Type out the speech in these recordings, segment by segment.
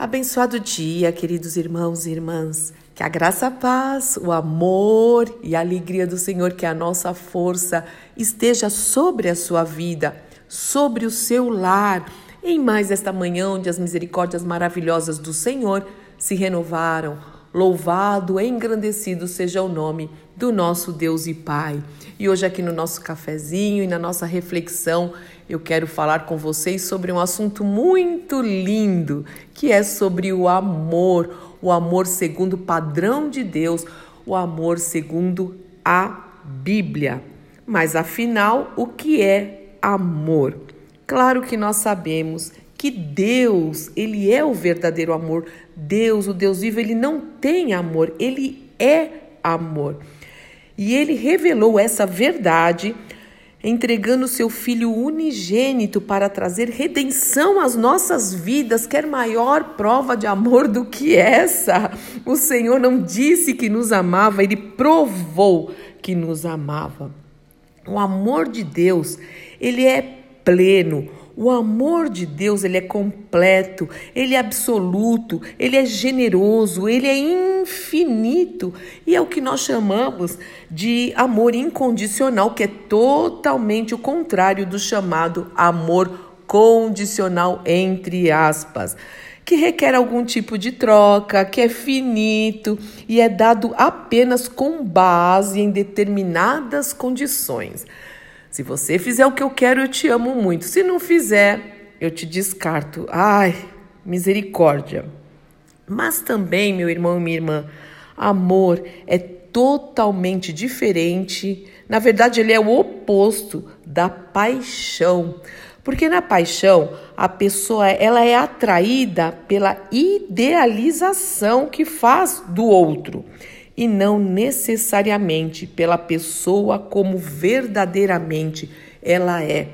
Abençoado dia, queridos irmãos e irmãs. Que a graça, a paz, o amor e a alegria do Senhor, que a nossa força esteja sobre a sua vida, sobre o seu lar. Em mais esta manhã, onde as misericórdias maravilhosas do Senhor se renovaram. Louvado, engrandecido seja o nome do nosso Deus e Pai. E hoje, aqui no nosso cafezinho e na nossa reflexão, eu quero falar com vocês sobre um assunto muito lindo, que é sobre o amor, o amor segundo o padrão de Deus, o amor segundo a Bíblia. Mas afinal, o que é amor? Claro que nós sabemos que Deus, ele é o verdadeiro amor. Deus, o Deus vivo, ele não tem amor, ele é amor. E ele revelou essa verdade entregando seu Filho unigênito para trazer redenção às nossas vidas. Quer maior prova de amor do que essa? O Senhor não disse que nos amava, ele provou que nos amava. O amor de Deus, ele é pleno. O amor de Deus, ele é completo, ele é absoluto, ele é generoso, ele é infinito e é o que nós chamamos de amor incondicional, que é totalmente o contrário do chamado amor condicional entre aspas que requer algum tipo de troca, que é finito e é dado apenas com base em determinadas condições. Se você fizer o que eu quero, eu te amo muito. Se não fizer, eu te descarto. Ai, misericórdia. Mas também, meu irmão e minha irmã, amor é totalmente diferente. Na verdade, ele é o oposto da paixão. Porque na paixão, a pessoa ela é atraída pela idealização que faz do outro e não necessariamente pela pessoa como verdadeiramente ela é.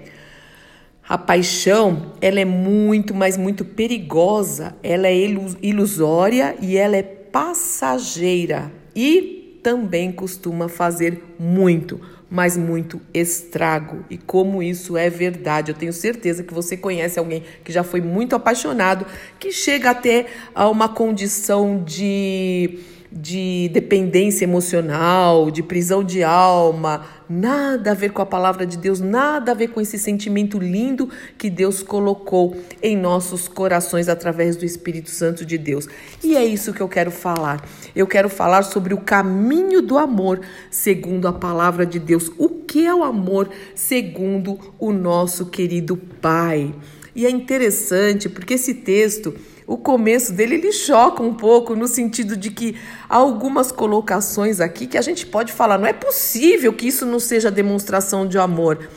A paixão, ela é muito, mas muito perigosa, ela é ilusória e ela é passageira e também costuma fazer muito, mas muito estrago. E como isso é verdade, eu tenho certeza que você conhece alguém que já foi muito apaixonado, que chega até a uma condição de de dependência emocional, de prisão de alma, nada a ver com a palavra de Deus, nada a ver com esse sentimento lindo que Deus colocou em nossos corações através do Espírito Santo de Deus. E é isso que eu quero falar. Eu quero falar sobre o caminho do amor segundo a palavra de Deus. O que é o amor segundo o nosso querido Pai? E é interessante porque esse texto o começo dele ele choca um pouco no sentido de que há algumas colocações aqui que a gente pode falar, não é possível que isso não seja demonstração de amor.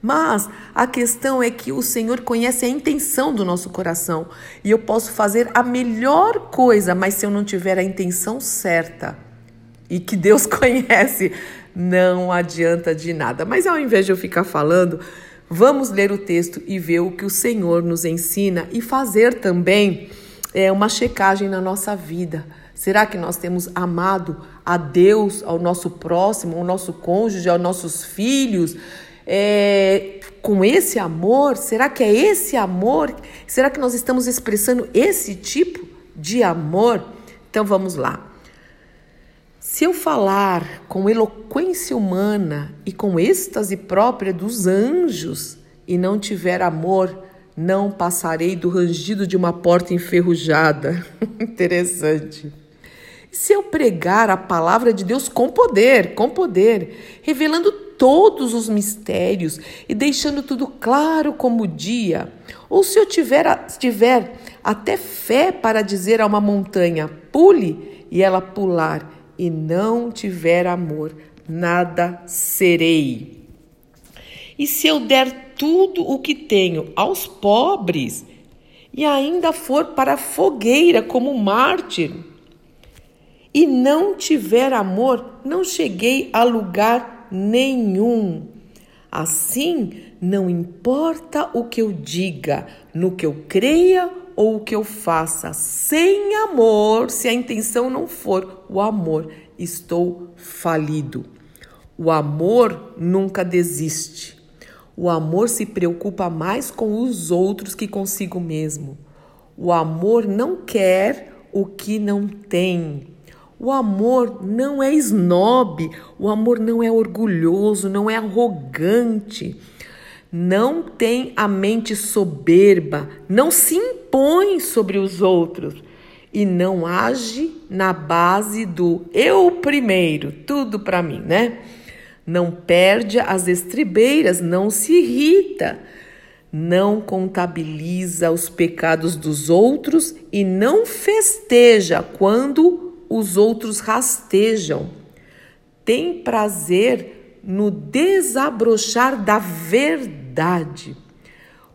Mas a questão é que o Senhor conhece a intenção do nosso coração e eu posso fazer a melhor coisa, mas se eu não tiver a intenção certa e que Deus conhece, não adianta de nada. Mas ao invés de eu ficar falando, Vamos ler o texto e ver o que o Senhor nos ensina e fazer também é, uma checagem na nossa vida. Será que nós temos amado a Deus, ao nosso próximo, ao nosso cônjuge, aos nossos filhos? É, com esse amor? Será que é esse amor? Será que nós estamos expressando esse tipo de amor? Então vamos lá. Se eu falar com eloquência humana e com êxtase própria dos anjos e não tiver amor, não passarei do rangido de uma porta enferrujada. Interessante. Se eu pregar a palavra de Deus com poder, com poder, revelando todos os mistérios e deixando tudo claro como o dia, ou se eu tiver, tiver até fé para dizer a uma montanha, pule, e ela pular, e não tiver amor, nada serei. E se eu der tudo o que tenho aos pobres e ainda for para a fogueira como mártir, e não tiver amor, não cheguei a lugar nenhum. Assim, não importa o que eu diga, no que eu creia ou o que eu faça sem amor, se a intenção não for o amor, estou falido. O amor nunca desiste. O amor se preocupa mais com os outros que consigo mesmo. O amor não quer o que não tem. O amor não é snob, o amor não é orgulhoso, não é arrogante, não tem a mente soberba, não se impõe sobre os outros e não age na base do eu primeiro, tudo para mim, né? Não perde as estribeiras, não se irrita, não contabiliza os pecados dos outros e não festeja quando os outros rastejam. Tem prazer no desabrochar da verdade.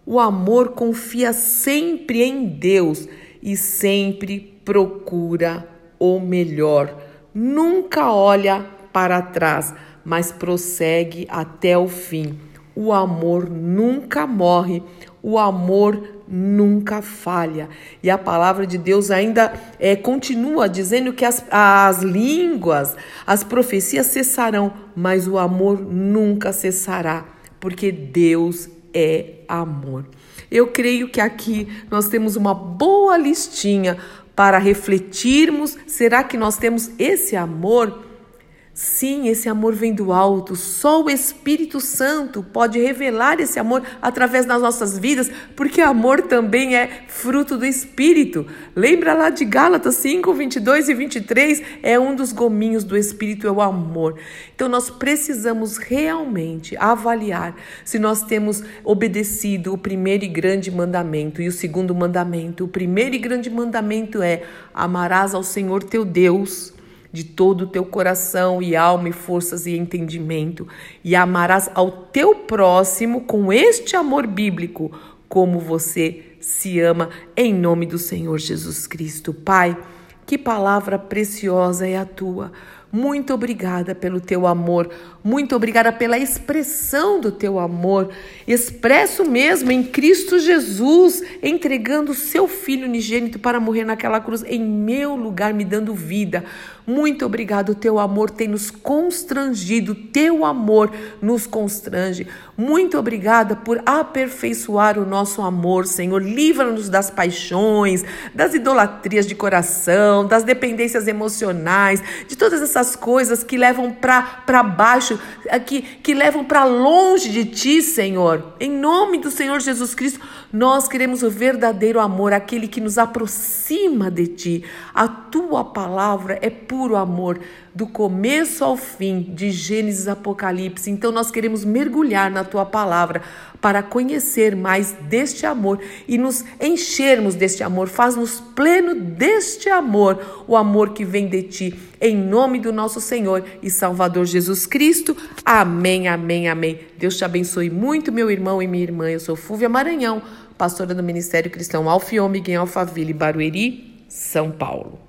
O amor confia sempre em Deus e sempre procura o melhor. Nunca olha para trás, mas prossegue até o fim. O amor nunca morre, o amor nunca falha. E a palavra de Deus ainda é, continua dizendo que as, as línguas, as profecias cessarão, mas o amor nunca cessará, porque Deus é amor. Eu creio que aqui nós temos uma boa listinha para refletirmos: será que nós temos esse amor? Sim, esse amor vem do alto. Só o Espírito Santo pode revelar esse amor através das nossas vidas, porque amor também é fruto do Espírito. Lembra lá de Gálatas 5, 22 e 23? É um dos gominhos do Espírito, é o amor. Então nós precisamos realmente avaliar se nós temos obedecido o primeiro e grande mandamento e o segundo mandamento. O primeiro e grande mandamento é: amarás ao Senhor teu Deus de todo o teu coração e alma e forças e entendimento, e amarás ao teu próximo com este amor bíblico, como você se ama, em nome do Senhor Jesus Cristo. Pai, que palavra preciosa é a tua. Muito obrigada pelo teu amor, muito obrigada pela expressão do teu amor, expresso mesmo em Cristo Jesus, entregando o seu filho unigênito para morrer naquela cruz em meu lugar, me dando vida. Muito obrigado, teu amor tem nos constrangido, teu amor nos constrange. Muito obrigada por aperfeiçoar o nosso amor, Senhor. Livra-nos das paixões, das idolatrias de coração, das dependências emocionais, de todas essas coisas que levam para baixo, que, que levam para longe de ti, Senhor. Em nome do Senhor Jesus Cristo, nós queremos o verdadeiro amor, aquele que nos aproxima de ti. A tua palavra é puro amor, do começo ao fim, de Gênesis Apocalipse. Então nós queremos mergulhar na tua palavra para conhecer mais deste amor e nos enchermos deste amor. Faz-nos pleno deste amor, o amor que vem de ti. Em nome do nosso Senhor e Salvador Jesus Cristo. Amém, amém, amém. Deus te abençoe muito, meu irmão e minha irmã. Eu sou Fúvia Maranhão, pastora do Ministério Cristão Alfiômega em Alphaville, Barueri, São Paulo.